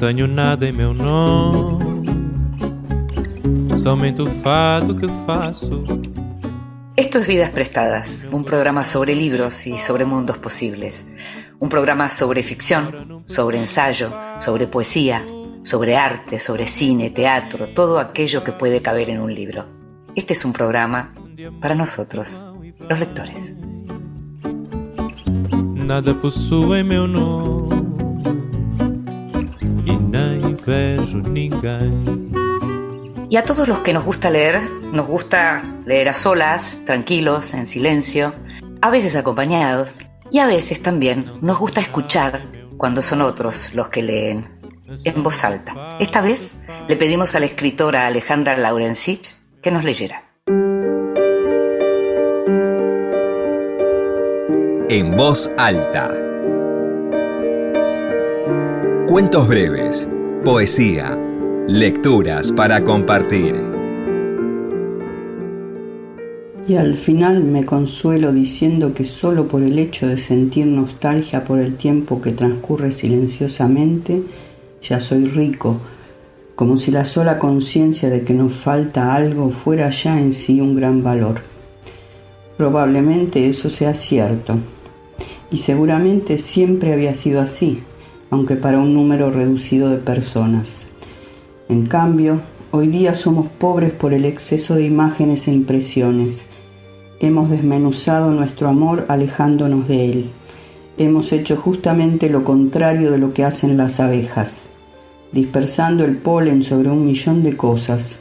Tenho nada em meu nome, somente o fado que faço. Esto es Vidas Prestadas, un programa sobre libros y sobre mundos posibles. Un programa sobre ficción, sobre ensayo, sobre poesía, sobre arte, sobre cine, teatro, todo aquello que puede caber en un libro. Este es un programa para nosotros, los lectores. Nada possui meu nome Y a todos los que nos gusta leer, nos gusta leer a solas, tranquilos, en silencio, a veces acompañados, y a veces también nos gusta escuchar cuando son otros los que leen, en voz alta. Esta vez le pedimos a la escritora Alejandra Laurensich que nos leyera. En voz alta. Cuentos breves, poesía, lecturas para compartir. Y al final me consuelo diciendo que solo por el hecho de sentir nostalgia por el tiempo que transcurre silenciosamente, ya soy rico, como si la sola conciencia de que nos falta algo fuera ya en sí un gran valor. Probablemente eso sea cierto, y seguramente siempre había sido así, aunque para un número reducido de personas. En cambio, hoy día somos pobres por el exceso de imágenes e impresiones. Hemos desmenuzado nuestro amor alejándonos de él. Hemos hecho justamente lo contrario de lo que hacen las abejas, dispersando el polen sobre un millón de cosas.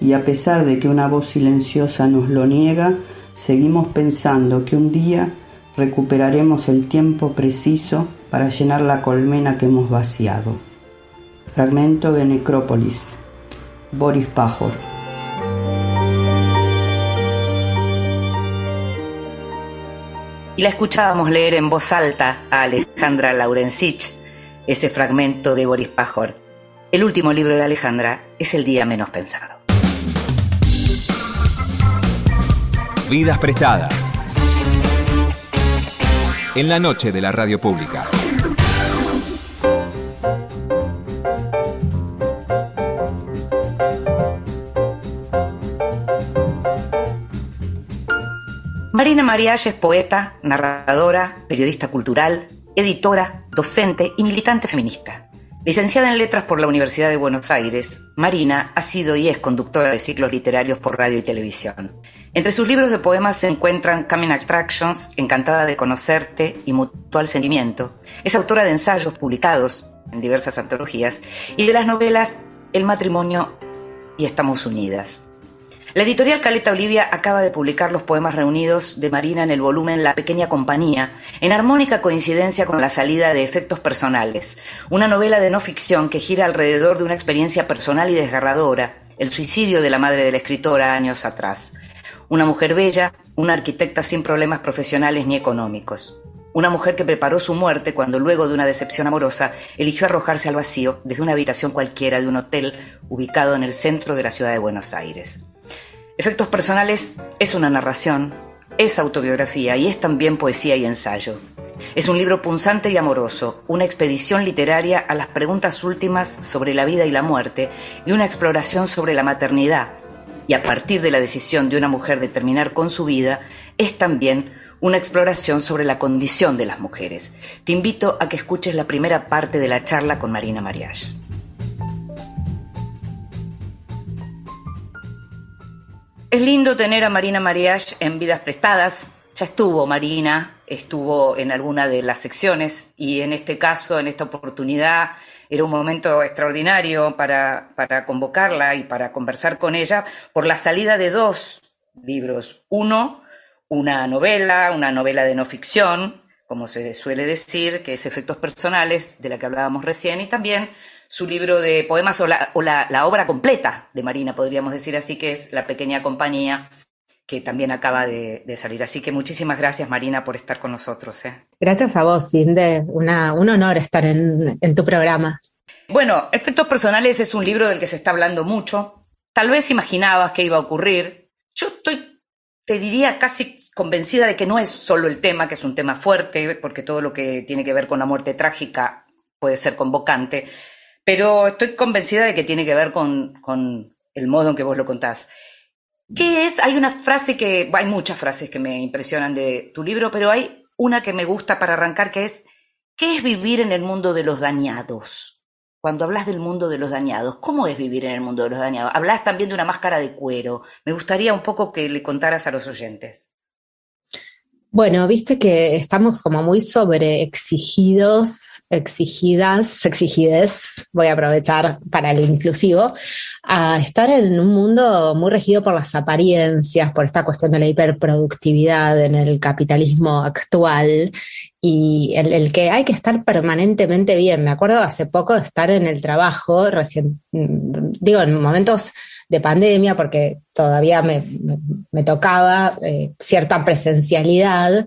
Y a pesar de que una voz silenciosa nos lo niega, seguimos pensando que un día recuperaremos el tiempo preciso para llenar la colmena que hemos vaciado. Fragmento de Necrópolis. Boris Pajor. Y la escuchábamos leer en voz alta a Alejandra Laurensich, ese fragmento de Boris Pajor. El último libro de Alejandra es El día menos pensado. Vidas prestadas. En la noche de la radio pública. Marina Mariach es poeta, narradora, periodista cultural, editora, docente y militante feminista. Licenciada en Letras por la Universidad de Buenos Aires, Marina ha sido y es conductora de ciclos literarios por radio y televisión. Entre sus libros de poemas se encuentran Coming Attractions, Encantada de Conocerte y Mutual Sentimiento. Es autora de ensayos publicados en diversas antologías y de las novelas El matrimonio y Estamos Unidas. La editorial Caleta Olivia acaba de publicar los poemas reunidos de Marina en el volumen La Pequeña Compañía, en armónica coincidencia con la salida de Efectos Personales, una novela de no ficción que gira alrededor de una experiencia personal y desgarradora, el suicidio de la madre de la escritora años atrás. Una mujer bella, una arquitecta sin problemas profesionales ni económicos. Una mujer que preparó su muerte cuando luego de una decepción amorosa eligió arrojarse al vacío desde una habitación cualquiera de un hotel ubicado en el centro de la ciudad de Buenos Aires. Efectos personales es una narración, es autobiografía y es también poesía y ensayo. Es un libro punzante y amoroso, una expedición literaria a las preguntas últimas sobre la vida y la muerte y una exploración sobre la maternidad. Y a partir de la decisión de una mujer de terminar con su vida, es también una exploración sobre la condición de las mujeres. Te invito a que escuches la primera parte de la charla con Marina Mariage. Es lindo tener a Marina Mariach en Vidas Prestadas. Ya estuvo Marina, estuvo en alguna de las secciones y en este caso, en esta oportunidad, era un momento extraordinario para, para convocarla y para conversar con ella por la salida de dos libros. Uno, una novela, una novela de no ficción, como se suele decir, que es Efectos Personales, de la que hablábamos recién, y también su libro de poemas o, la, obra completa de Marina, podríamos decir así, que es La Pequeña Compañía, que también acaba de, salir. Así que muchísimas gracias, Marina, por estar con nosotros. ¿eh? Gracias a vos, Cinde. Una, un honor estar en, en tu programa. Bueno, Efectos Personales es un libro del que se está hablando mucho. Tal vez imaginabas que iba a ocurrir. Yo estoy, te diría, casi convencida de que no es solo el tema, que es un tema fuerte, porque todo lo que tiene que ver con la muerte trágica puede ser convocante, pero estoy convencida de que tiene que ver con, el modo en que vos lo contás. ¿Qué es? Hay una frase que, hay muchas frases que me impresionan de tu libro, pero hay una que me gusta para arrancar que es, ¿qué es vivir en el mundo de los dañados? Cuando hablas del mundo de los dañados, ¿cómo es vivir en el mundo de los dañados? Hablas también de una máscara de cuero. Me gustaría un poco que le contaras a los oyentes. Bueno, viste que estamos como muy sobre exigidos, exigidas, exigides, voy a aprovechar para el inclusivo, a estar en un mundo muy regido por las apariencias, por esta cuestión de la hiperproductividad en el capitalismo actual y el, el que hay que estar permanentemente bien. Me acuerdo hace poco de estar en el trabajo, recién, mm, digo, en momentos de pandemia, porque todavía me, tocaba eh, cierta presencialidad,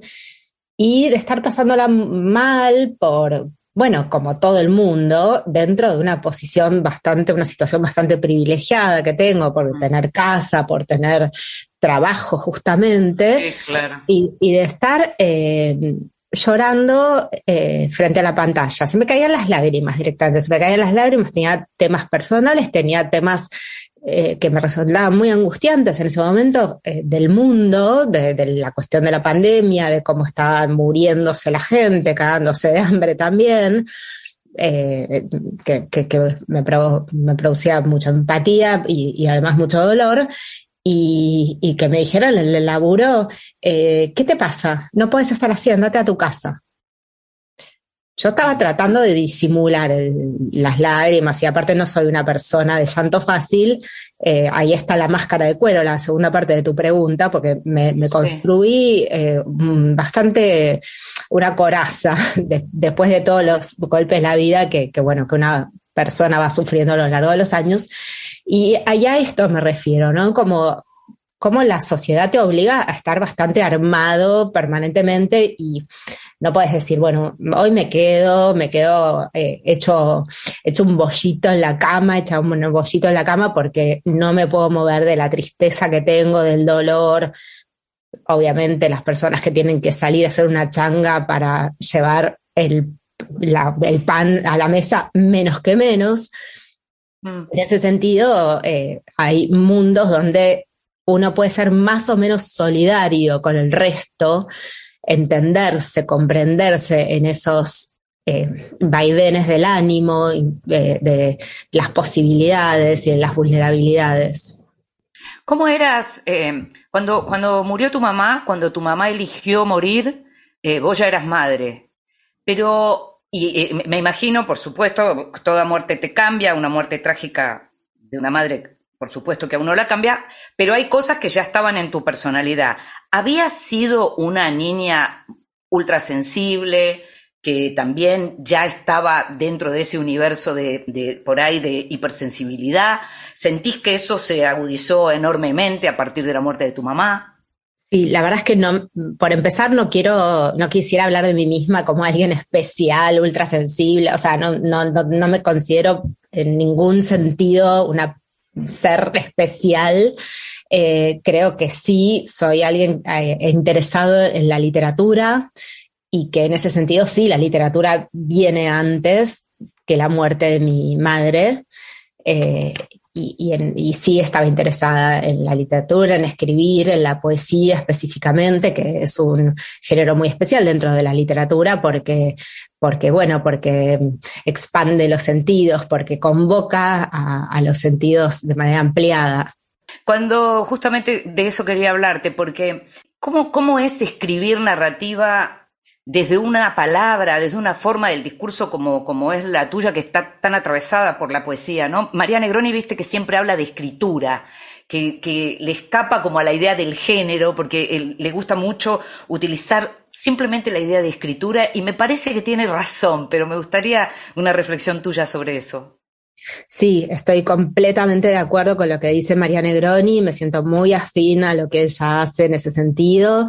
y de estar pasándola mal por, bueno, como todo el mundo, dentro de una posición bastante, una situación bastante privilegiada que tengo por tener casa, por tener trabajo justamente, sí, claro. y, y, de estar eh, llorando eh, frente a la pantalla. Se me caían las lágrimas directamente, se me caían las lágrimas, tenía temas personales, tenía temas eh, que me resultaban muy angustiantes en ese momento eh, del mundo, de, la cuestión de la pandemia, de cómo estaban muriéndose la gente, cagándose de hambre también. Eh, que, me, pro, me, producía mucha empatía y, además mucho dolor, y, y, que me dijeran en el laburo, ¿qué te pasa? No puedes estar así, andate a tu casa. Yo estaba tratando de disimular el, las lágrimas y aparte no soy una persona de llanto fácil. Eh, ahí está la máscara de cuero, la segunda parte de tu pregunta, porque me, me sí. construí eh, bastante una coraza de, después de todos los golpes de la vida que, que, bueno, que una persona va sufriendo a lo largo de los años. Y allá a esto me refiero, ¿no? Como cómo la sociedad te obliga a estar bastante armado permanentemente y no puedes decir, bueno, hoy me quedo, me quedo eh, hecho, hecho un bollito en la cama, hecha un bollito en la cama porque no me puedo mover de la tristeza que tengo, del dolor. Obviamente las personas que tienen que salir a hacer una changa para llevar el, la, el pan a la mesa, menos que menos. Mm. En ese sentido, eh, hay mundos donde uno puede ser más o menos solidario con el resto, entenderse, comprenderse en esos eh, vaivenes del ánimo, eh, de las posibilidades y de las vulnerabilidades. ¿Cómo eras eh, cuando, cuando murió tu mamá, cuando tu mamá eligió morir, eh, vos ya eras madre? Pero, y, y, me imagino, por supuesto, toda muerte te cambia, una muerte trágica de una madre por supuesto que a uno la cambia, pero hay cosas que ya estaban en tu personalidad. ¿Habías sido una niña ultrasensible que también ya estaba dentro de ese universo de, por ahí de hipersensibilidad? ¿Sentís que eso se agudizó enormemente a partir de la muerte de tu mamá? Sí, la verdad es que no, por empezar no quiero, no quisiera hablar de mí misma como alguien especial, ultrasensible, o sea, no, no, no, no me considero en ningún sentido una ser especial. Eh, creo que sí, soy alguien eh, interesado en la literatura y que en ese sentido sí, la literatura viene antes que la muerte de mi madre. Eh, y, y, sí estaba interesada en la literatura, en escribir, en la poesía específicamente, que es un género muy especial dentro de la literatura porque, porque bueno, porque expande los sentidos, porque convoca a, a los sentidos de manera ampliada. Cuando justamente de eso quería hablarte, porque ¿cómo, cómo es escribir narrativa desde una palabra, desde una forma del discurso como, como es la tuya, que está tan atravesada por la poesía, ¿no? María Negroni, viste que siempre habla de escritura, que, que le escapa como a la idea del género, porque le gusta mucho utilizar simplemente la idea de escritura, y me parece que tiene razón, pero me gustaría una reflexión tuya sobre eso. Sí, estoy completamente de acuerdo con lo que dice María Negroni, me siento muy afín a lo que ella hace en ese sentido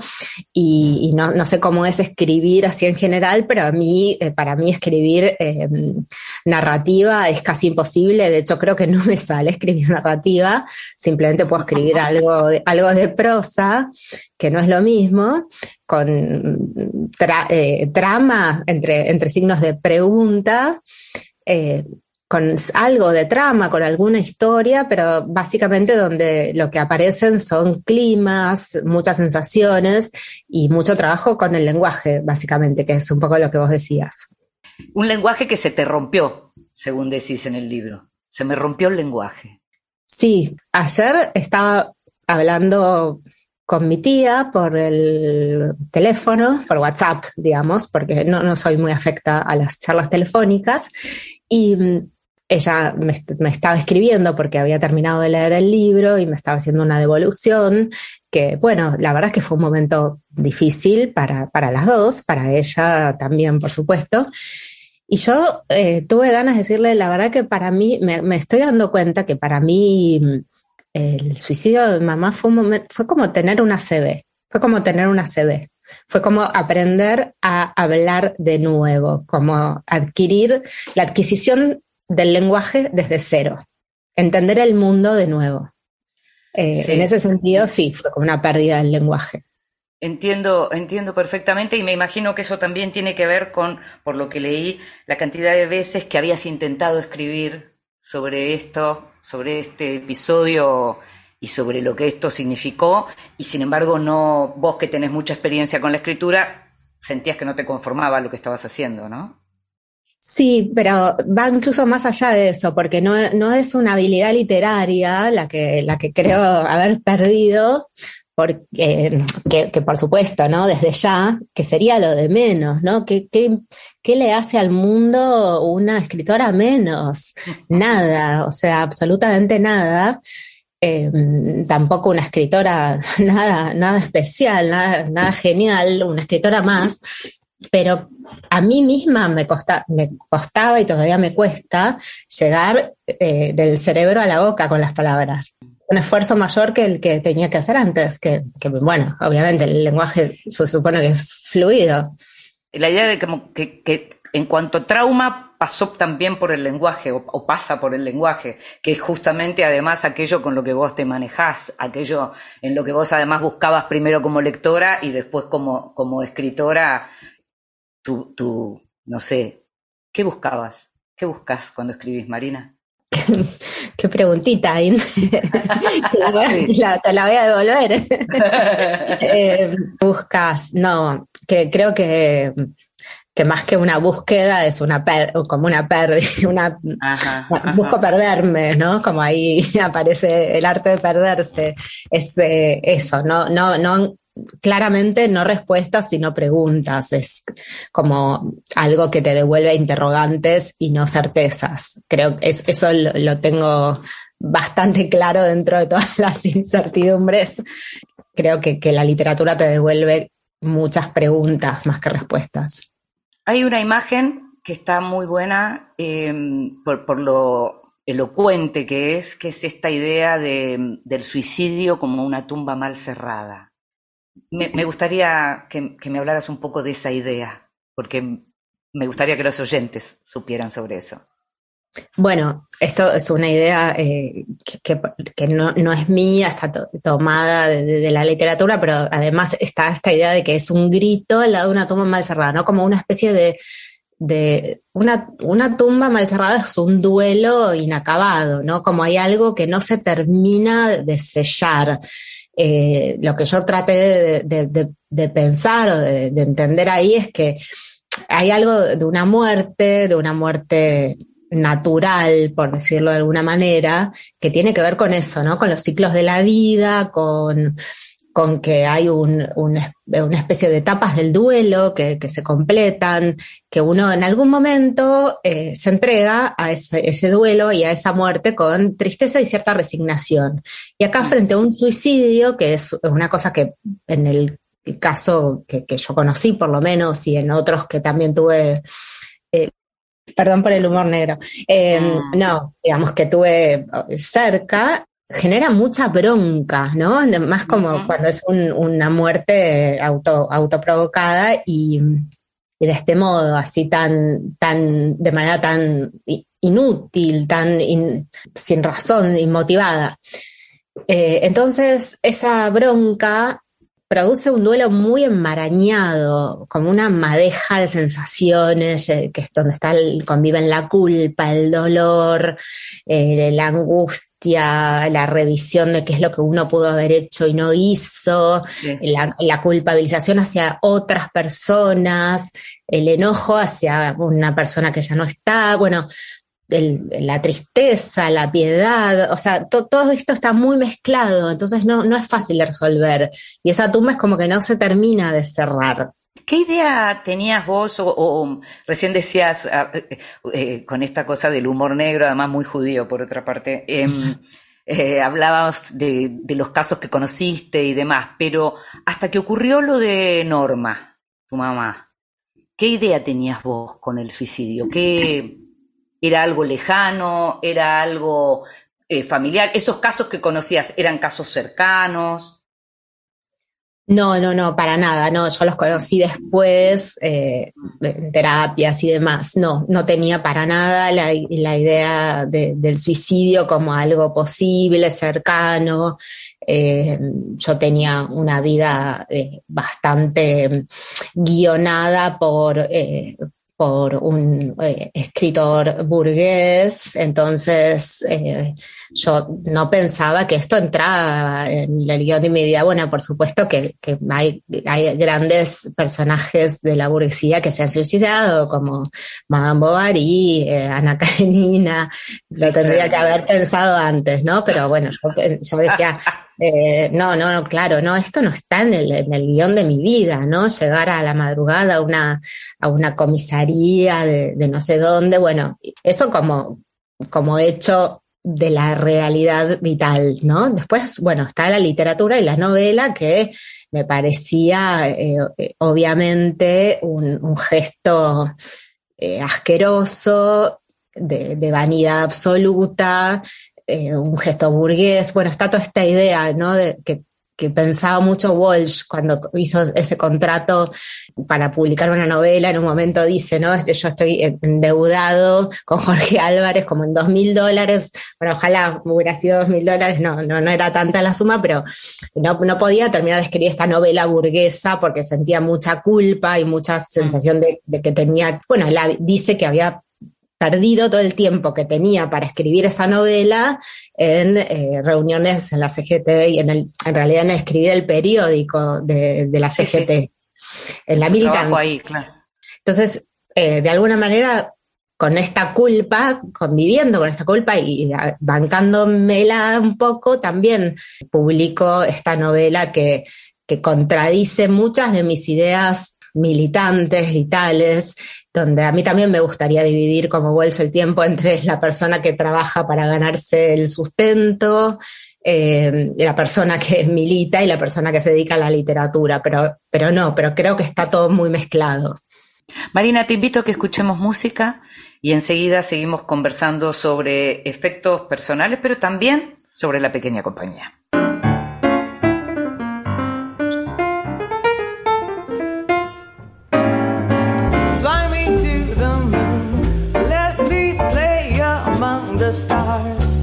y, y no, no, sé cómo es escribir así en general, pero a mí, eh, para mí escribir eh, narrativa es casi imposible, de hecho creo que no me sale escribir narrativa, simplemente puedo escribir algo de, algo de prosa, que no es lo mismo, con tra eh, trama entre, entre signos de pregunta. Eh, con algo de trama, con alguna historia, pero básicamente donde lo que aparecen son climas, muchas sensaciones y mucho trabajo con el lenguaje, básicamente, que es un poco lo que vos decías. Un lenguaje que se te rompió, según decís en el libro. Se me rompió el lenguaje. Sí, ayer estaba hablando con mi tía por el teléfono, por WhatsApp, digamos, porque no, no soy muy afecta a las charlas telefónicas. Y mm, ella me, estaba escribiendo porque había terminado de leer el libro y me estaba haciendo una devolución, que bueno, la verdad que fue un momento difícil para, para las dos, para ella también, por supuesto. Y yo eh, tuve ganas de decirle, la verdad que para mí, me, estoy dando cuenta que para mí el suicidio de mamá fue, un fue como tener una CB, fue como tener una CB. Fue como aprender a hablar de nuevo, como adquirir la adquisición del lenguaje desde cero, entender el mundo de nuevo. Eh, en ese sentido, sí, fue como una pérdida del lenguaje. Entiendo, entiendo perfectamente y me imagino que eso también tiene que ver con, por lo que leí, la cantidad de veces que habías intentado escribir sobre esto, sobre este episodio y sobre lo que esto significó, y sin embargo no, vos que tenés mucha experiencia con la escritura, sentías que no te conformaba lo que estabas haciendo, ¿no? Sí, pero va incluso más allá de eso, porque no, es una habilidad literaria la que, creo haber perdido, porque, que, por supuesto, ¿no? Desde ya, que sería lo de menos, ¿no? ¿Qué, qué, le hace al mundo una escritora menos? Nada, o sea, absolutamente nada. Em, tampoco una escritora nada, nada especial, nada, nada genial, una escritora más, pero a mí misma me, me costaba y todavía me cuesta llegar eh, del cerebro a la boca con las palabras. Un esfuerzo mayor que el que tenía que hacer antes, que, bueno, obviamente el lenguaje se supone que es fluido. La idea de que, que, en cuanto trauma pasó también por el lenguaje o, o, pasa por el lenguaje, que es justamente además aquello con lo que vos te manejás, aquello en lo que vos además buscabas primero como lectora y después como, como escritora tu, no sé, ¿qué buscabas? ¿Qué buscas cuando escribís, Marina? Qué preguntita, te, la, la, voy a devolver. Eh, buscas, no, que, creo que, que más que una búsqueda es una como una pérdida, una, busco perderme, ¿no? Como ahí aparece el arte de perderse. Es eh, eso, no, no, no, claramente no respuestas, sino preguntas. Es como algo que te devuelve interrogantes y no certezas. Creo que eso lo, tengo bastante claro dentro de todas las incertidumbres. Creo que, la literatura te devuelve muchas preguntas más que respuestas. Hay una imagen que está muy buena em, por, lo elocuente que es, que es esta idea del suicidio como una tumba mal cerrada. Me, gustaría que, me hablaras un poco de esa idea, porque me gustaría que los oyentes supieran sobre eso. Bueno, esto es una idea eh, que, no, es mía, está tomada de, la literatura, pero además está esta idea de que es un grito al lado de una tumba mal cerrada, ¿no? Como una especie de, una, una, tumba mal cerrada es un duelo inacabado, ¿no? Como hay algo que no se termina de sellar. Eh, lo que yo traté de, pensar o de, entender ahí es que hay algo de una muerte, de una muerte natural, por decirlo de alguna manera, que tiene que ver con eso, ¿no? Con los ciclos de la vida, con con que hay una especie de etapas del duelo que, se completan, que uno en algún momento eh, se entrega a ese, duelo y a esa muerte con tristeza y cierta resignación. Y acá frente a un suicidio, que es una cosa que en el caso que, yo conocí por lo menos y en otros que también tuve... Eh, perdón por el humor negro. Eh. No, digamos que tuve cerca, genera mucha bronca, ¿no? Más como cuando es una muerte auto, autoprovocada y, de este modo, así tan, tan, de manera tan inútil, tan sin razón, inmotivada. Eh, entonces, esa bronca produce un duelo muy enmarañado, como una madeja de sensaciones, eh, que es donde está el, conviven la culpa, el dolor, eh, la angustia, la revisión de qué es lo que uno pudo haber hecho y no hizo, la, la, culpabilización hacia otras personas, el enojo hacia una persona que ya no está. Bueno, la tristeza, la piedad, o sea, todo esto está muy mezclado, entonces no, no es fácil de resolver. Y esa tumba es como que no se termina de cerrar. ¿Qué idea tenías vos o, recién decías ah, eh, eh, con esta cosa del humor negro, además muy judío por otra parte, em, eh, hablabas de, de, los casos que conociste y demás, pero hasta que ocurrió lo de Norma, tu mamá, ¿qué idea tenías vos con el suicidio? ¿Qué, ¿Era algo lejano? ¿Era algo eh, familiar? ¿Esos casos que conocías eran casos cercanos? No, no, no, para nada, no, yo los conocí después, eh, en terapias y demás, no, no tenía para nada la, idea del suicidio como algo posible, cercano, eh, yo tenía una vida bastante guionada por, por un eh, escritor burgués, entonces eh, yo no pensaba que esto entraba en el guion de mi vida. Bueno, por supuesto que, hay, hay, grandes personajes de la burguesía que se han suicidado, como Madame Bovary, eh, Ana Karenina, lo tendría que haber pensado antes, ¿no? Pero bueno, yo decía, eh, no, no, claro, no, esto no está en el, en guion de mi vida, ¿no? Llegar a la madrugada a una, a una comisaría de, no sé dónde, bueno, eso como, como hecho de la realidad vital, ¿no? Después, bueno, está la literatura y la novela que me parecía eh, obviamente un, gesto eh, asqueroso, de, vanidad absoluta, eh, un gesto burgués. Bueno, está toda esta idea, ¿no? De, que, pensaba mucho Walsh cuando hizo ese contrato para publicar una novela. En un momento dice, ¿no? Yo estoy endeudado con Jorge Álvarez como en dos mil dólares. Bueno, ojalá hubiera sido dos mil dólares. No, no, no era tanta la suma, pero no, no podía terminar de escribir esta novela burguesa porque sentía mucha culpa y mucha sensación de, de que tenía, bueno, él dice que había perdido todo el tiempo que tenía para escribir esa novela en eh, reuniones en la CGT y en, el, en realidad en escribir el periódico de, la CGT, en la militancia. Entonces, eh, de alguna manera, con esta culpa, conviviendo con esta culpa y bancándomela un poco, también publico esta novela que, que contradice muchas de mis ideas militantes y tales, donde a mí también me gustaría dividir como bolso el tiempo entre la persona que trabaja para ganarse el sustento, eh, la persona que milita y la persona que se dedica a la literatura, pero, pero no, pero creo que está todo muy mezclado. Marina, te invito a que escuchemos música y enseguida seguimos conversando sobre efectos personales, pero también sobre la pequeña compañía. Stars.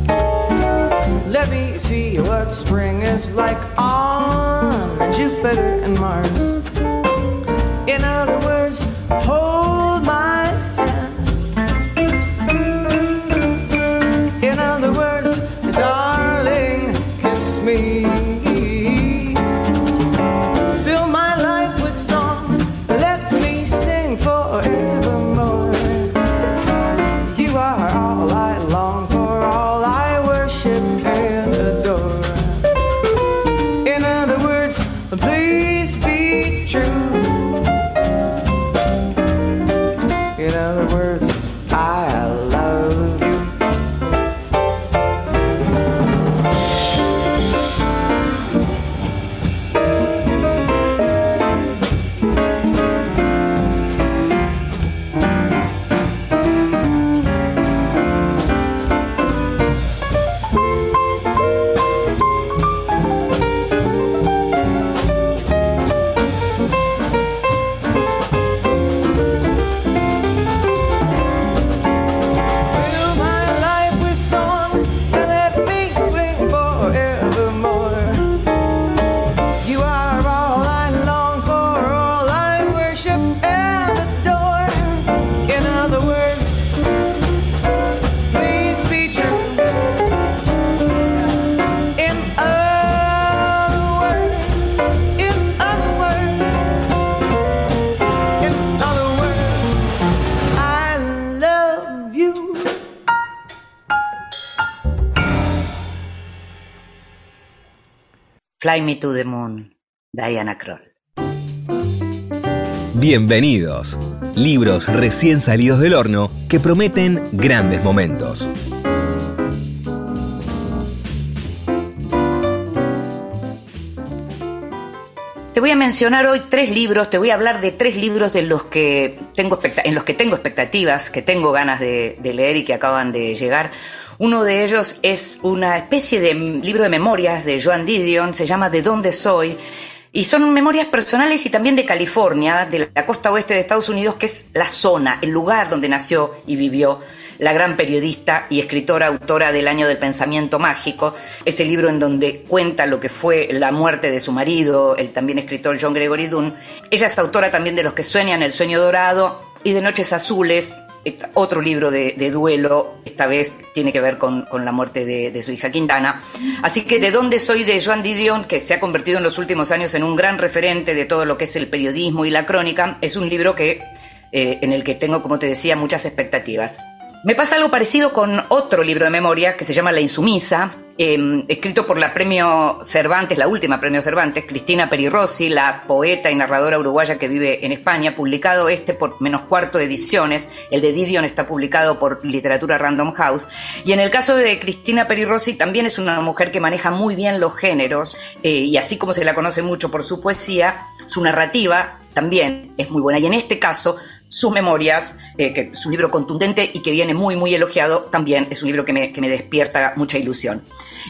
Let me see what spring is like on Jupiter and Mars. Fly Me to the Moon, Diana Kroll. Bienvenidos. Libros recién salidos del horno que prometen grandes momentos. Te voy a mencionar hoy tres libros, te voy a hablar de tres libros de los que tengo en los que tengo expectativas, que tengo ganas de, de leer y que acaban de llegar. Uno de ellos es una especie de libro de memorias de Joan Didion, se llama De dónde soy, y son memorias personales y también de California, de la costa oeste de Estados Unidos, que es la zona, el lugar donde nació y vivió la gran periodista y escritora autora del Año del Pensamiento Mágico, ese libro en donde cuenta lo que fue la muerte de su marido, el también escritor John Gregory Dunn. Ella es autora también de Los que sueñan el sueño dorado y de Noches Azules, otro libro de, duelo, esta vez tiene que ver con, la muerte de, su hija Quintana. Así que de dónde soy de Joan Didion, que se ha convertido en los últimos años en un gran referente de todo lo que es el periodismo y la crónica, es un libro que, eh, en el que tengo, como te decía, muchas expectativas. Me pasa algo parecido con otro libro de memoria que se llama La Insumisa, Em, escrito por la premio Cervantes, la última premio Cervantes, Cristina Perirossi, la poeta y narradora uruguaya que vive en España, publicado este por menos cuarto ediciones, el de Didion está publicado por Literatura Random House, y en el caso de Cristina Perirossi también es una mujer que maneja muy bien los géneros, eh, y así como se la conoce mucho por su poesía, su narrativa también es muy buena, y en este caso sus memorias, eh, que es un libro contundente y que viene muy, muy elogiado, también es un libro que me, que me despierta mucha ilusión.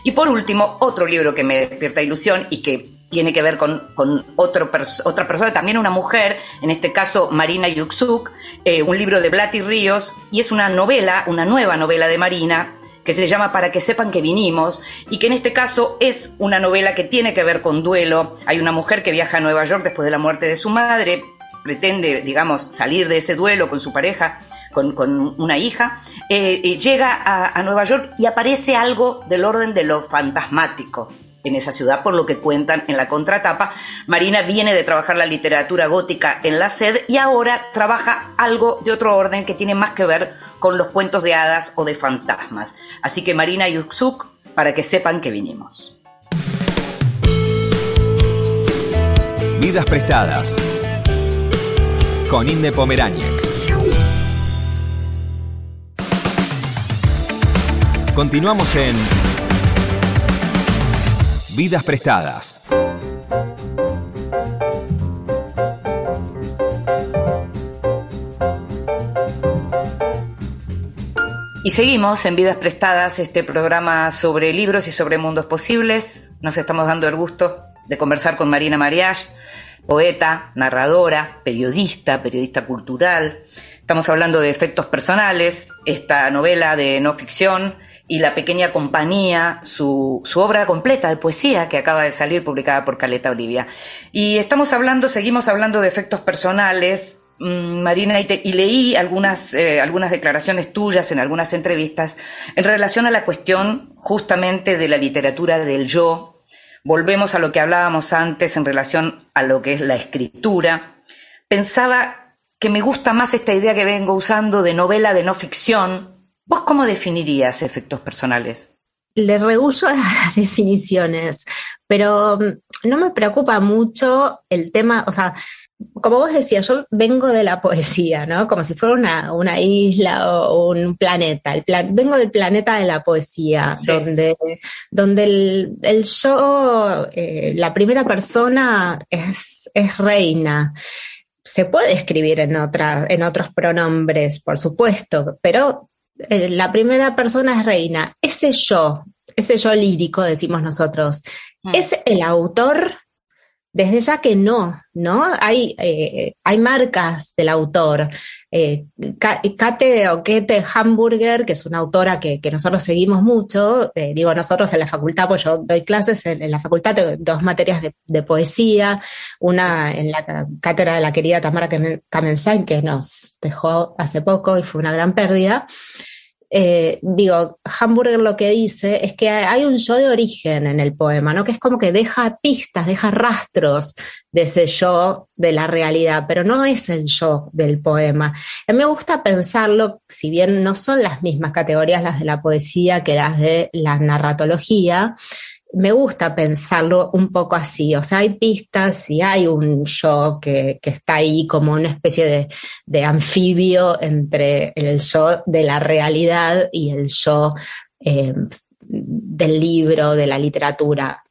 Y por último, otro libro que me despierta ilusión y que tiene que ver con, con otra persona, también una mujer, en este caso Marina Yuxuk, eh, un libro de Blatty Ríos, y es una novela, una nueva novela de Marina, que se llama Para que sepan que vinimos, y que en este caso es una novela que tiene que ver con duelo. Hay una mujer que viaja a Nueva York después de la muerte de su madre, pretende, digamos, salir de ese duelo con su pareja, con, una hija, eh, eh, llega a, Nueva York y aparece algo del orden de lo fantasmático en esa ciudad, por lo que cuentan en la contratapa. Marina viene de trabajar la literatura gótica en la sed y ahora trabaja algo de otro orden que tiene más que ver con los cuentos de hadas o de fantasmas. Así que Marina y Uxuk, para que sepan que vinimos. Vidas prestadas con Inde Pomeráñez. Continuamos en Vidas Prestadas. Y seguimos en Vidas Prestadas, este programa sobre libros y sobre mundos posibles. Nos estamos dando el gusto de conversar con Marina Mariach, poeta, narradora, periodista, periodista cultural. Estamos hablando de efectos personales, esta novela de no ficción y La Pequeña Compañía, su, obra completa de poesía que acaba de salir publicada por Caleta Olivia. Y estamos hablando, seguimos hablando de efectos personales, mm, Marina, y, leí algunas, eh, algunas declaraciones tuyas en algunas entrevistas en relación a la cuestión justamente de la literatura del yo. Volvemos a lo que hablábamos antes en relación a lo que es la escritura. Pensaba que me gusta más esta idea que vengo usando de novela de no ficción, ¿Vos cómo definirías efectos personales? Le rehuso a las definiciones, pero mm, no me preocupa mucho el tema, o sea, como vos decías, yo vengo de la poesía, ¿no? Como si fuera una, isla o un planeta. El plan, vengo del planeta de la poesía, donde, donde el, yo, eh, la primera persona es, es reina. Se puede escribir en, otra, en otros pronombres, por supuesto, pero eh, la primera persona es reina. Ese yo, ese yo lírico, decimos nosotros, mm. ¿es el autor? Desde ya que no, ¿no? Hay, eh, hay marcas del autor. Eh, Kate o Hamburger, que es una autora que, nosotros seguimos mucho, digo nosotros en la facultad, pues yo doy clases en, la facultad, de dos materias de, poesía, una en la cátedra de la querida Tamara Kamensain, que nos dejó hace poco y fue una gran pérdida. Eh, digo, Hamburger lo que dice es que hay un yo de origen en el poema, ¿no? Que es como que deja pistas, deja rastros de ese yo de la realidad, pero no es el yo del poema. A mí me gusta pensarlo, si bien no son las mismas categorías las de la poesía que las de la narratología, me gusta pensarlo un poco así, o sea, hay pistas y hay un yo que, está ahí como una especie de, anfibio entre el yo de la realidad y el yo eh, del libro, de la literatura.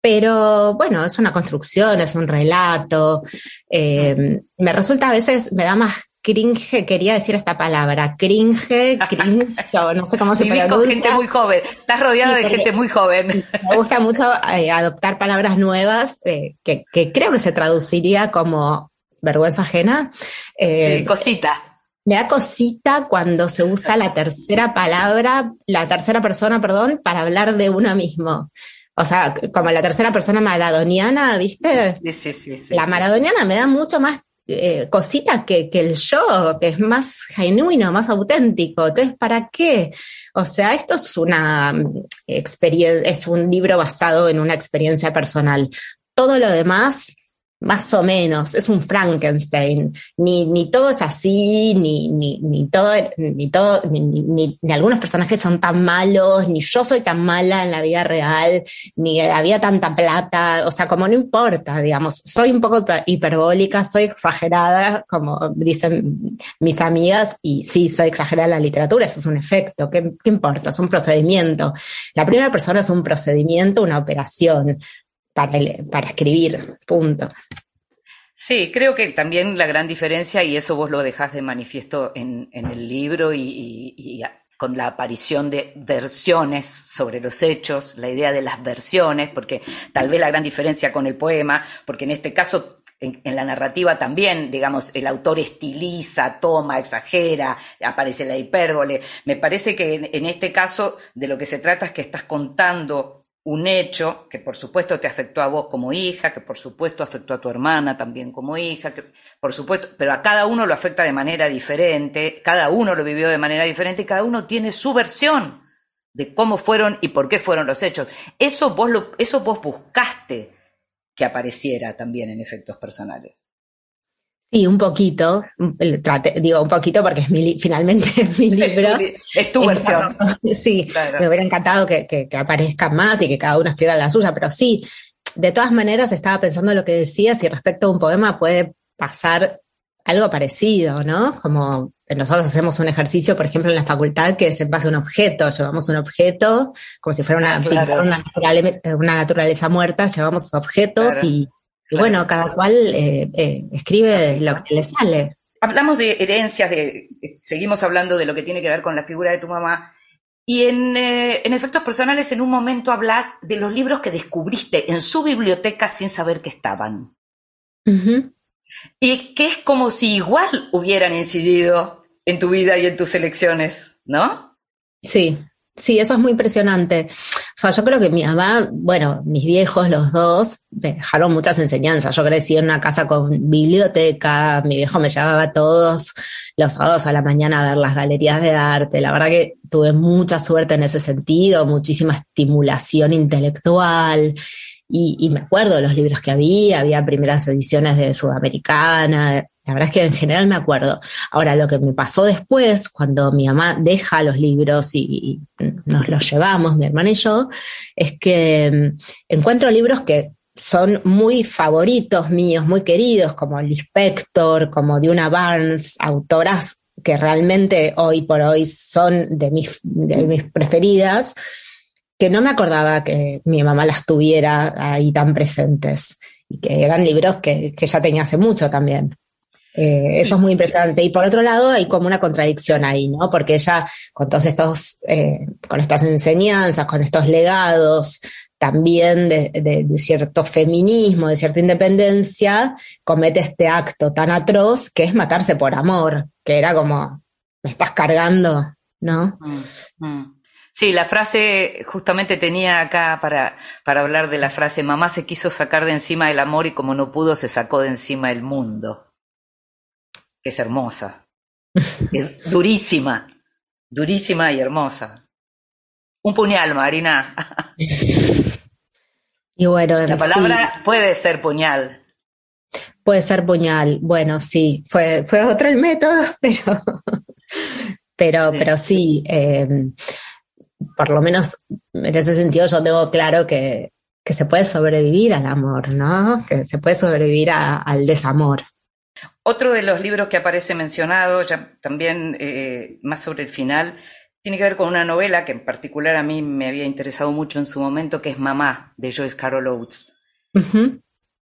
Pero bueno, es una construcción, es un relato. Eh, me resulta a veces, me da más cringe, quería decir esta palabra, cringe, cringe, no sé cómo se pronuncia. con gente muy joven, estás rodeado de gente muy joven. Me gusta mucho eh, adoptar palabras nuevas eh, que, creo que se traduciría como vergüenza ajena. Eh, sí, cosita. Me da cosita cuando se usa la tercera palabra, la tercera persona, perdón, para hablar de uno mismo. O sea, como la tercera persona maradoniana, ¿viste? Sí, sí, sí. la maradoniana me da mucho más eh, cosita que, que, el yo, que es más genuino, más auténtico. Entonces, ¿para qué? O sea, esto es una mm, experiencia, es un libro basado en una experiencia personal. Todo lo demás más o menos, es un Frankenstein. Ni, ni todo es así, ni, ni, ni todo, ni todo, ni, ni, algunos personajes son tan malos, ni yo soy tan mala en la vida real, ni había tanta plata, o sea, como no importa, digamos, soy un poco hiperbólica, soy exagerada, como dicen mis amigas, y sí, soy exagerada en la literatura, eso es un efecto, ¿qué, qué importa? Es un procedimiento. La primera persona es un procedimiento, una operación para, escribir, punto. Sí, creo que también la gran diferencia, y eso vos lo dejás de manifiesto en, el libro y, con la aparición de versiones sobre los hechos, la idea de las versiones, porque tal vez la gran diferencia con el poema, porque en este caso en, la narrativa también, digamos, el autor estiliza, toma, exagera, aparece la hipérbole. Me parece que en, este caso de lo que se trata es que estás contando un hecho que por supuesto te afectó a vos como hija, que por supuesto afectó a tu hermana también como hija, que por supuesto, pero a cada uno lo afecta de manera diferente, cada uno lo vivió de manera diferente y cada uno tiene su versión de cómo fueron y por qué fueron los hechos. Eso vos, lo, eso vos buscaste que apareciera también en efectos personales. Sí, un poquito, digo un poquito porque es mi, finalmente es mi libro. Es tu versión. Sí, me hubiera encantado que, que, aparezcan más y que cada uno escriba la suya, pero sí, de todas maneras estaba pensando lo que decías y respecto a un poema puede pasar algo parecido, ¿no? Como nosotros hacemos un ejercicio, por ejemplo, en la facultad, que es en base a un objeto, llevamos un objeto, como si fuera una, una, naturaleza, muerta, llevamos objetos y y bueno, cada cual eh, eh, escribe lo que le sale. Hablamos de herencias, de, seguimos hablando de lo que tiene que ver con la figura de tu mamá. Y en, eh, efectos personales, en un momento hablas de los libros que descubriste en su biblioteca sin saber que estaban. Y que es como si igual hubieran incidido en tu vida y en tus elecciones, ¿no? Sí, Sí, eso es muy impresionante. O sea, yo creo que mi mamá, bueno, mis viejos, los dos, dejaron muchas enseñanzas. Yo crecí en una casa con biblioteca, mi viejo me llevaba todos los sábados a la mañana a ver las galerías de arte. La verdad que tuve mucha suerte en ese sentido, muchísima estimulación intelectual. Y, y me acuerdo de los libros que había, había primeras ediciones de Sudamericana, la verdad es que en general me acuerdo. Ahora, lo que me pasó después, cuando mi mamá deja los libros y, nos los llevamos, mi hermana y yo, es que mm, encuentro libros que son muy favoritos míos, muy queridos, como Lispector, como Duna Barnes, autoras que realmente hoy por hoy son de mis, de mis preferidas, que no me acordaba que mi mamá las tuviera ahí tan presentes y que eran libros que, que ya tenía hace mucho también. Eh, eso es muy impresionante. Y por otro lado, hay como una contradicción ahí, ¿no? Porque ella, con todos estos, eh, con estas enseñanzas, con estos legados, también de, cierto feminismo, de cierta independencia, comete este acto tan atroz que es matarse por amor, que era como, me estás cargando, ¿no? Mm, mm. Sí, la frase, justamente tenía acá para, para hablar de la frase, mamá se quiso sacar de encima el amor y como no pudo se sacó de encima el mundo es hermosa. Es durísima, durísima y hermosa. Un puñal, Marina. Y bueno, la palabra puede ser puñal. Puede ser puñal. Bueno, sí, fue, fue otro el método, pero, pero, sí. pero sí. Em, por lo menos en ese sentido yo tengo claro que, que se puede sobrevivir al amor, ¿no? Que se puede sobrevivir al desamor. Otro de los libros que aparece mencionado, ya también eh, más sobre el final, tiene que ver con una novela que en particular a mí me había interesado mucho en su momento, que es Mamá, de Joyce Carol Oates.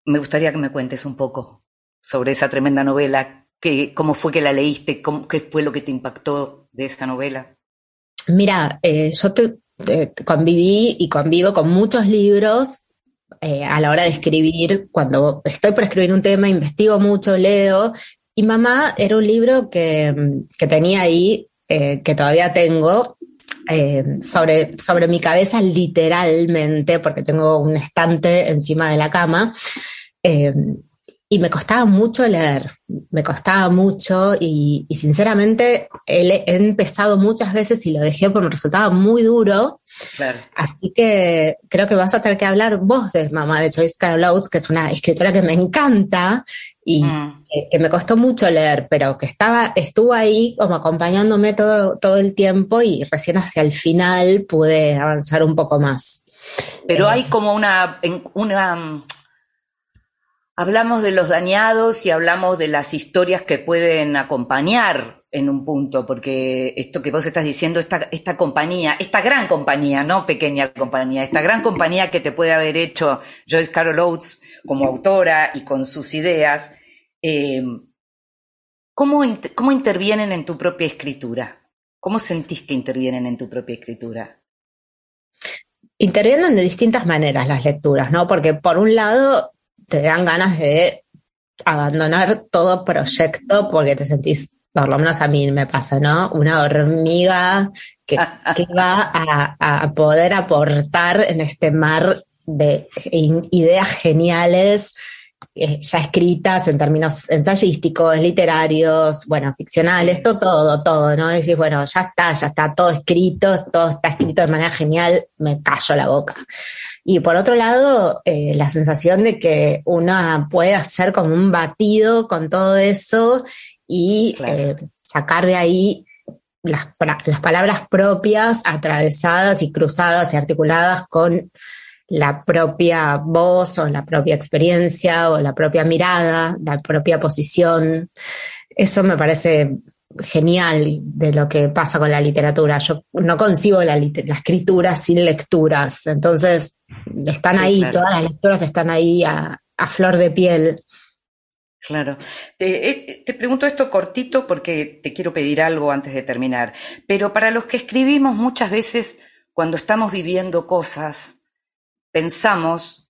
Me gustaría que me cuentes un poco sobre esa tremenda novela, que, cómo fue que la leíste, cómo, qué fue lo que te impactó de esa novela. Mira, eh, yo conviví y convivo con muchos libros eh, a la hora de escribir. Cuando estoy por escribir un tema, investigo mucho, leo. Y Mamá era un libro que, que tenía ahí, eh, que todavía tengo, sobre, sobre mi cabeza literalmente, porque tengo un estante encima de la cama, y me costaba mucho leer, me costaba mucho y, sinceramente he, empezado muchas veces y lo dejé porque me resultaba muy duro. Así que creo que vas a tener que hablar vos de Mamá de Joyce Carol Oates, que es una escritora que me encanta y mm. que, me costó mucho leer, pero que estaba, estuvo ahí como acompañándome todo, todo el tiempo y recién hacia el final pude avanzar un poco más. Pero hay como una, una Hablamos de los dañados y hablamos de las historias que pueden acompañar en un punto, porque esto que vos estás diciendo, esta, esta compañía, esta gran compañía, no pequeña compañía, esta gran compañía que te puede haber hecho Joyce Carol Oates como autora y con sus ideas, eh, ¿cómo, ¿cómo intervienen en tu propia escritura? ¿Cómo sentís que intervienen en tu propia escritura? Intervienen de distintas maneras las lecturas, ¿no? Porque por un lado te dan ganas de abandonar todo proyecto porque te sentís, por lo menos a mí me pasa, ¿no? Una hormiga que, va a, poder aportar en este mar de ideas geniales ya escritas en términos ensayísticos, literarios, bueno, ficcionales, todo, todo, todo, ¿no? Decís, bueno, ya está, ya está todo escrito, todo está escrito de manera genial, me callo la boca. Y por otro lado, eh, la sensación de que uno puede hacer como un batido con todo eso y eh, sacar de ahí las, las, palabras propias, atravesadas y cruzadas y articuladas con la propia voz o la propia experiencia o la propia mirada, la propia posición. Eso me parece genial de lo que pasa con la literatura. Yo no concibo la, escritura sin lecturas, entonces están ahí, todas las lecturas están ahí a, flor de piel. Claro. Eh, te, pregunto esto cortito porque te quiero pedir algo antes de terminar. Pero para los que escribimos muchas veces, cuando estamos viviendo cosas, pensamos,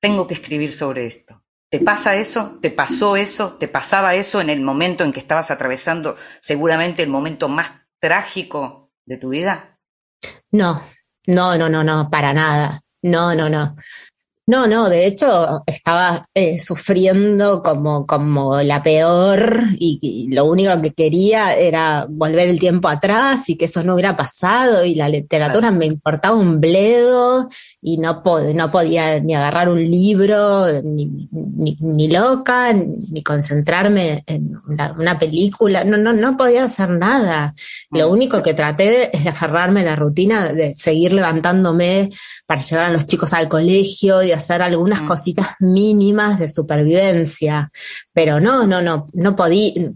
tengo que escribir sobre esto. ¿Te pasa eso? ¿Te pasó eso? ¿Te pasaba eso en el momento en que estabas atravesando seguramente el momento más trágico de tu vida? No, no, no, no, no, para nada. No, no, no. No, no, de hecho estaba eh, sufriendo como, como la peor y, lo único que quería era volver el tiempo atrás y que eso no hubiera pasado y la literatura me importaba un bledo y no, no podía ni agarrar un libro, ni, ni, loca, ni concentrarme en una película, no, no, no podía hacer nada. Lo mm. único que traté es de aferrarme a la rutina, de seguir levantándome para llevar a los chicos al colegio, y hacer algunas mm. cositas mínimas de supervivencia, pero no, no, no, no podía,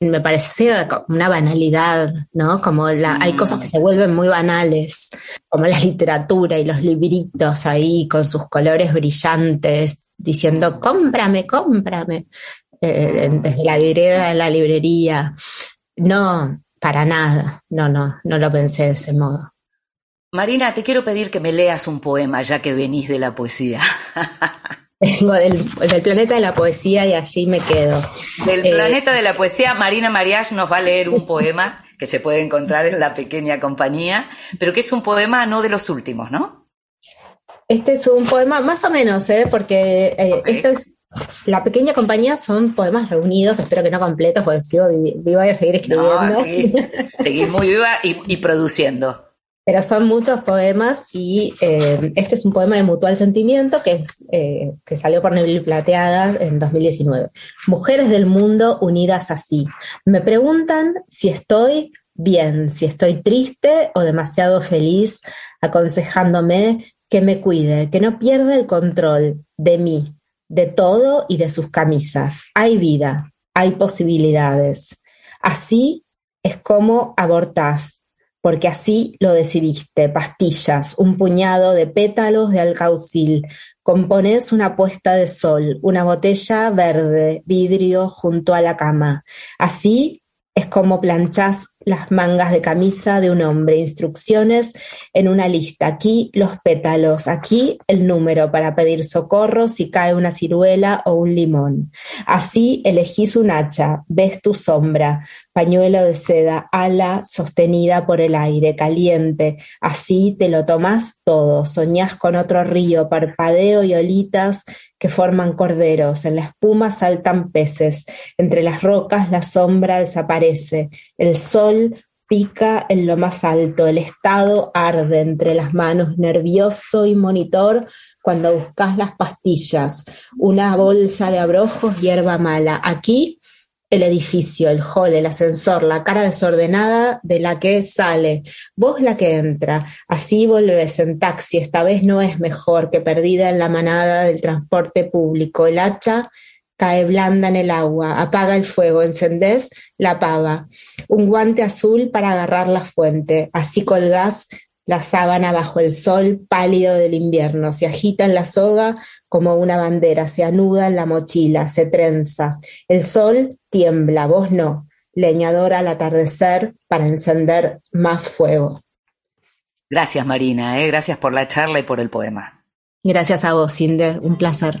me parecía una banalidad, ¿no? Como la, hay cosas que se vuelven muy banales, como la literatura y los libritos ahí con sus colores brillantes, diciendo, cómprame, cómprame, eh, desde la vidriera de la librería. No, para nada, no, no, no lo pensé de ese modo. Marina, te quiero pedir que me leas un poema, ya que venís de la poesía. Vengo del, planeta de la poesía y allí me quedo. Del eh, planeta de la poesía, Marina Mariach nos va a leer un poema que se puede encontrar en la pequeña compañía, pero que es un poema no de los últimos, ¿no? Este es un poema más o menos, ¿eh? porque eh, esto es la pequeña compañía son poemas reunidos, espero que no completos, porque sigo viva y a seguir escribiendo. seguir, muy viva y produciendo. Pero son muchos poemas y eh, este es un poema de Mutual Sentimiento que, es, eh, que salió por Neville Plateada en 2019. Mujeres del mundo unidas así. Me preguntan si estoy bien si estoy triste o demasiado feliz, aconsejándome que me cuide, que no pierda el control de mí, de todo y de sus camisas. Hay vida, hay posibilidades. Así es como abortás, porque así lo decidiste. Pastillas, un puñado de pétalos de alcaucil. Componés una puesta de sol, una botella verde, vidrio junto a la cama. Así es como planchás las mangas de camisa de un hombre, instrucciones en una lista. Aquí los pétalos, aquí el número para pedir socorro si cae una ciruela o un limón. Así elegís un hacha, ves tu sombra, pañuelo de seda, ala sostenida por el aire, caliente. Así te lo tomás todo, soñás con otro río, parpadeo y olitas que forman corderos, en la espuma saltan peces, entre las rocas la sombra desaparece, el sol pica en lo más alto, el estado arde entre las manos, nervioso y monitor cuando buscas las pastillas, una bolsa de abrojos, hierba mala. Aquí el edificio, el hall, el ascensor, la cara desordenada de la que sale, vos la que entra, así volvés en taxi, esta vez no es mejor que perdida en la manada del transporte público, el hacha cae blanda en el agua, apaga el fuego, encendés la pava, un guante azul para agarrar la fuente, así colgás la sábana bajo el sol pálido del invierno, se agita en la soga como una bandera, se anuda en la mochila, se trenza. El sol tiembla, vos no, leñadora al atardecer para encender más fuego. Gracias Marina, ¿eh? gracias por la charla y por el poema. Gracias a vos, Inde, un placer.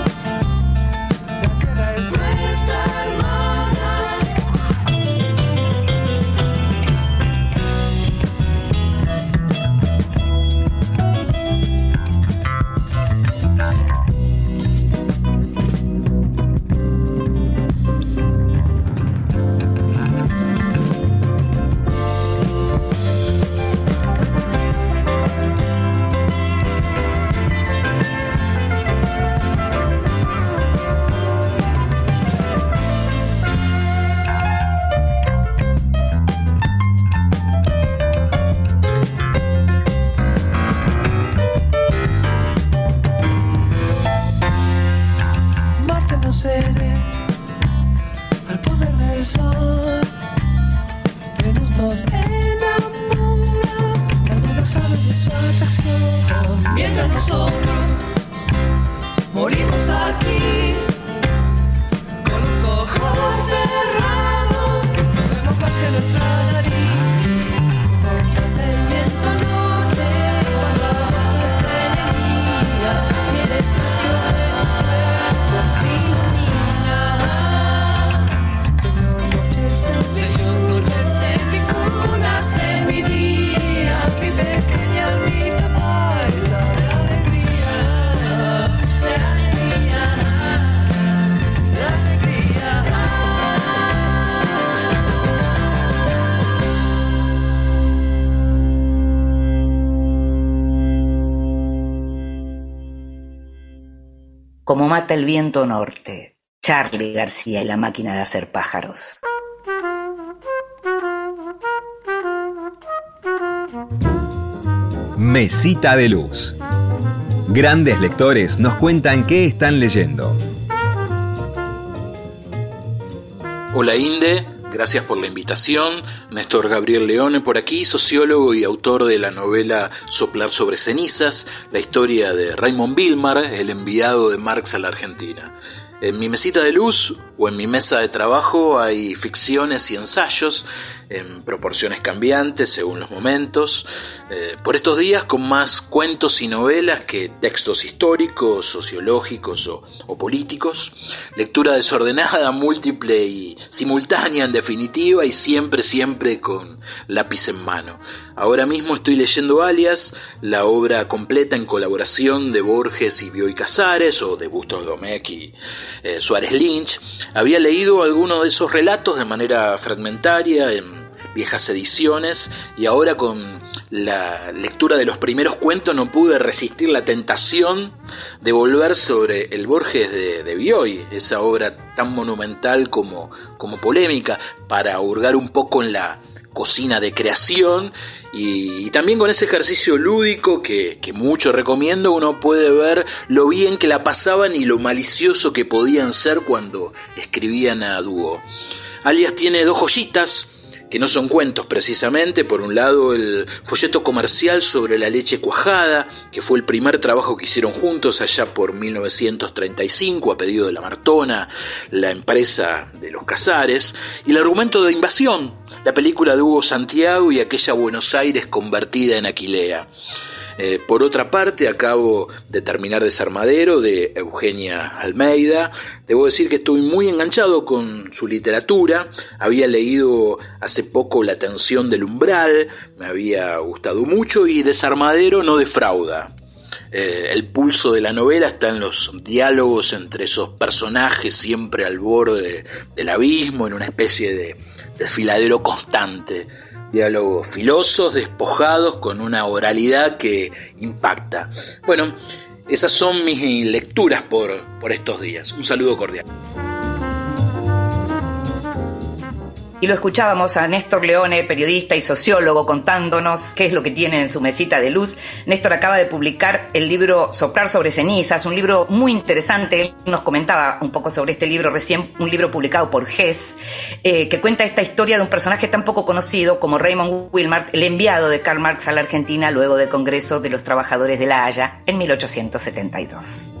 el viento norte, Charlie García y la máquina de hacer pájaros. Mesita de luz. Grandes lectores nos cuentan qué están leyendo. Hola Inde, gracias por la invitación. Néstor Gabriel Leone por aquí, sociólogo y autor de la novela Soplar sobre cenizas, la historia de Raymond Vilmar, el enviado de Marx a la Argentina. En mi mesita de luz o en mi mesa de trabajo hay ficciones y ensayos en proporciones cambiantes según los momentos, eh, por estos días con más cuentos y novelas que textos históricos, sociológicos o, o, políticos, lectura desordenada, múltiple y simultánea en definitiva y siempre, siempre con lápiz en mano. Ahora mismo estoy leyendo Alias, la obra completa en colaboración de Borges y Bioy Casares o de Bustos Domecq y eh, Suárez Lynch. Había leído algunos de esos relatos de manera fragmentaria en viejas ediciones y ahora con la lectura de los primeros cuentos no pude resistir la tentación de volver sobre el Borges de, de Bioy, esa obra tan monumental como, como polémica, para hurgar un poco en la cocina de creación. Y, también con ese ejercicio lúdico que, que, mucho recomiendo, uno puede ver lo bien que la pasaban y lo malicioso que podían ser cuando escribían a dúo. Alias tiene dos joyitas que no son cuentos precisamente, por un lado el folleto comercial sobre la leche cuajada, que fue el primer trabajo que hicieron juntos allá por 1935 a pedido de la Martona, la empresa de los Casares, y el argumento de invasión, la película de Hugo Santiago y aquella Buenos Aires convertida en Aquilea. Eh, por otra parte, acabo de terminar Desarmadero de Eugenia Almeida. Debo decir que estoy muy enganchado con su literatura. Había leído hace poco La tensión del umbral, me había gustado mucho y Desarmadero no defrauda. Eh, el pulso de la novela está en los diálogos entre esos personajes siempre al borde del abismo, en una especie de desfiladero constante diálogos filosos, despojados, con una oralidad que impacta. Bueno, esas son mis lecturas por, por estos días. Un saludo cordial. Y lo escuchábamos a Néstor Leone, periodista y sociólogo, contándonos qué es lo que tiene en su mesita de luz. Néstor acaba de publicar el libro Soplar sobre cenizas, un libro muy interesante. Él nos comentaba un poco sobre este libro recién, un libro publicado por Hess, eh, que cuenta esta historia de un personaje tan poco conocido como Raymond Wilmart, el enviado de Karl Marx a la Argentina luego del Congreso de los Trabajadores de La Haya en 1872.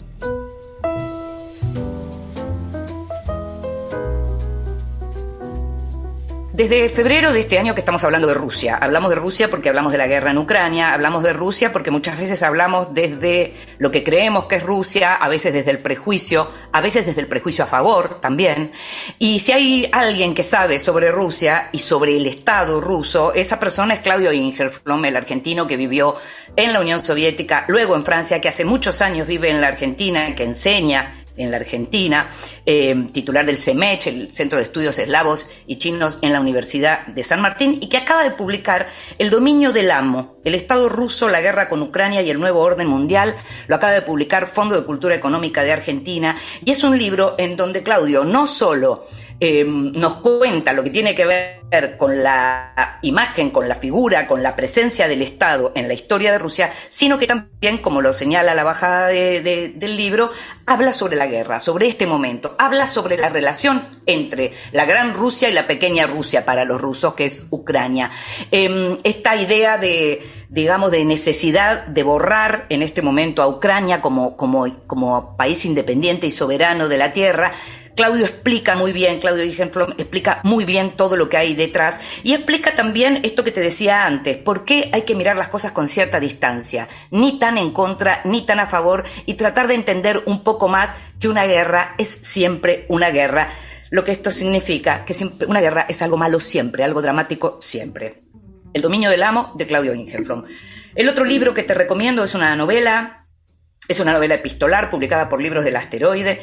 Desde febrero de este año que estamos hablando de Rusia. Hablamos de Rusia porque hablamos de la guerra en Ucrania, hablamos de Rusia porque muchas veces hablamos desde lo que creemos que es Rusia, a veces desde el prejuicio, a veces desde el prejuicio a favor también. Y si hay alguien que sabe sobre Rusia y sobre el Estado ruso, esa persona es Claudio Ingerflom, el argentino que vivió en la Unión Soviética, luego en Francia, que hace muchos años vive en la Argentina, que enseña en la Argentina, eh, titular del CEMECH, el Centro de Estudios Eslavos y Chinos en la Universidad de San Martín, y que acaba de publicar El dominio del amo, el Estado ruso, la guerra con Ucrania y el nuevo orden mundial. Lo acaba de publicar Fondo de Cultura Económica de Argentina, y es un libro en donde Claudio no solo eh, nos cuenta lo que tiene que ver con la imagen, con la figura, con la presencia del Estado en la historia de Rusia, sino que también, como lo señala la bajada de, de, del libro, habla sobre la guerra, sobre este momento, habla sobre la relación entre la gran Rusia y la pequeña Rusia para los rusos, que es Ucrania. Eh, esta idea de digamos, de necesidad de borrar en este momento a Ucrania como país independiente y soberano de la tierra, Claudio explica muy bien, Claudio Digenflom explica muy bien todo lo que hay detrás y explica también esto que te decía antes, por qué hay que mirar las cosas con cierta distancia, ni tan en contra, ni tan a favor y tratar de entender un poco más que una guerra es siempre una guerra. Lo que esto significa que una guerra es algo malo siempre, algo dramático siempre. El dominio del amo de Claudio Ingenflom. El otro libro que te recomiendo es una novela, es una novela epistolar publicada por Libros del Asteroide.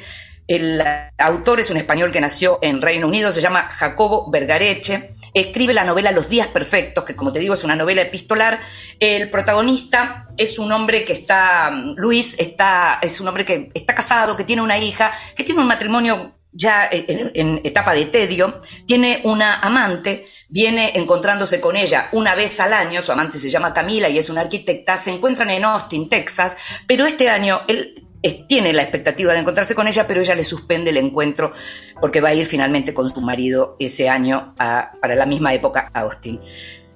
El autor es un español que nació en Reino Unido, se llama Jacobo Vergareche. Escribe la novela Los Días Perfectos, que como te digo es una novela epistolar. El protagonista es un hombre que está, Luis, está, es un hombre que está casado, que tiene una hija, que tiene un matrimonio ya en, etapa de tedio, tiene una amante, viene encontrándose con ella una vez al año, su amante se llama Camila y es una arquitecta, se encuentran en Austin, Texas, pero este año él tiene la expectativa de encontrarse con ella, pero ella le suspende el encuentro porque va a ir finalmente con su marido ese año para la misma época a Austin.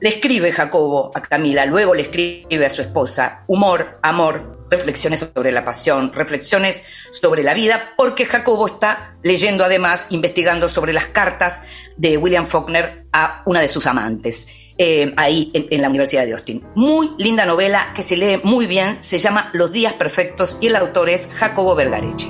Le escribe Jacobo a Camila, luego le escribe a su esposa, humor, amor, reflexiones sobre la pasión, reflexiones sobre la vida, porque Jacobo está leyendo además, investigando sobre las cartas de William Faulkner a una de sus amantes, eh, ahí en, en la Universidad de Austin. Muy linda novela que se lee muy bien, se llama Los días perfectos y el autor es Jacobo Vergareche.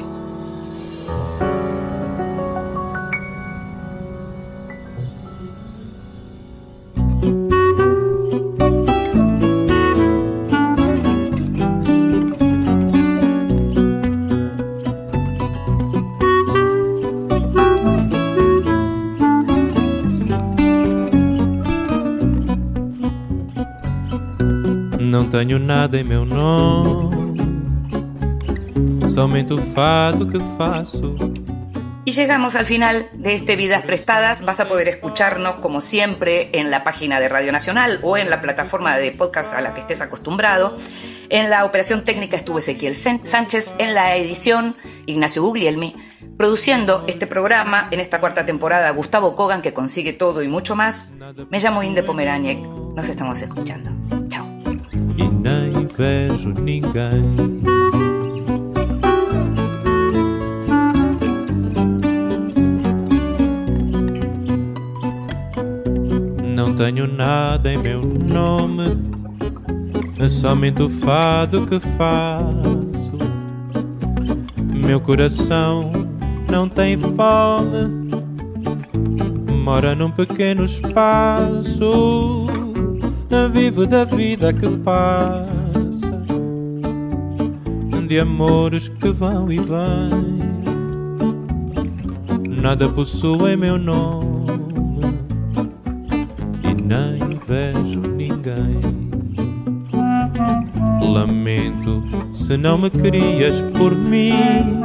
Nada em meu nome, somente o fado que faço. Y llegamos al final de este Vidas Prestadas. Vas a poder escucharnos como siempre en la página de Radio Nacional o en la plataforma de podcast a la que estés acostumbrado. En la operación técnica estuvo Ezequiel Sánchez, en la edición Ignacio Guglielmi, produciendo este programa en esta cuarta temporada Gustavo Kogan que consigue todo y mucho más. Me llamo Inde Pomeraniec. Nos estamos escuchando. Nem vejo ninguém. Não tenho nada em meu nome, é somente o fado que faço. Meu coração não tem fome, mora num pequeno espaço vivo da vida que passa, de amores que vão e vêm. Nada possui meu nome e nem vejo ninguém. Lamento se não me querias por mim.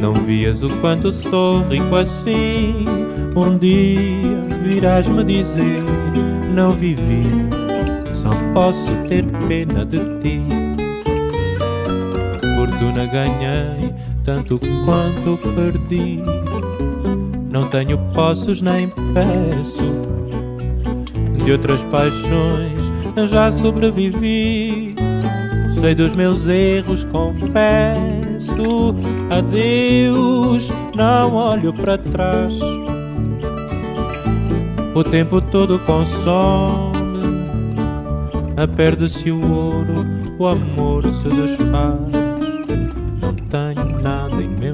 Não vias o quanto sou rico assim. Um dia virás me dizer: Não vivi só posso ter pena de ti. Fortuna ganhei tanto quanto perdi. Não tenho posses nem peço. De outras paixões já sobrevivi. Sei dos meus erros, confesso. Adeus, não olho para trás. O tempo todo consome Perde-se o ouro, o amor se desfaz. Não tenho nada em meu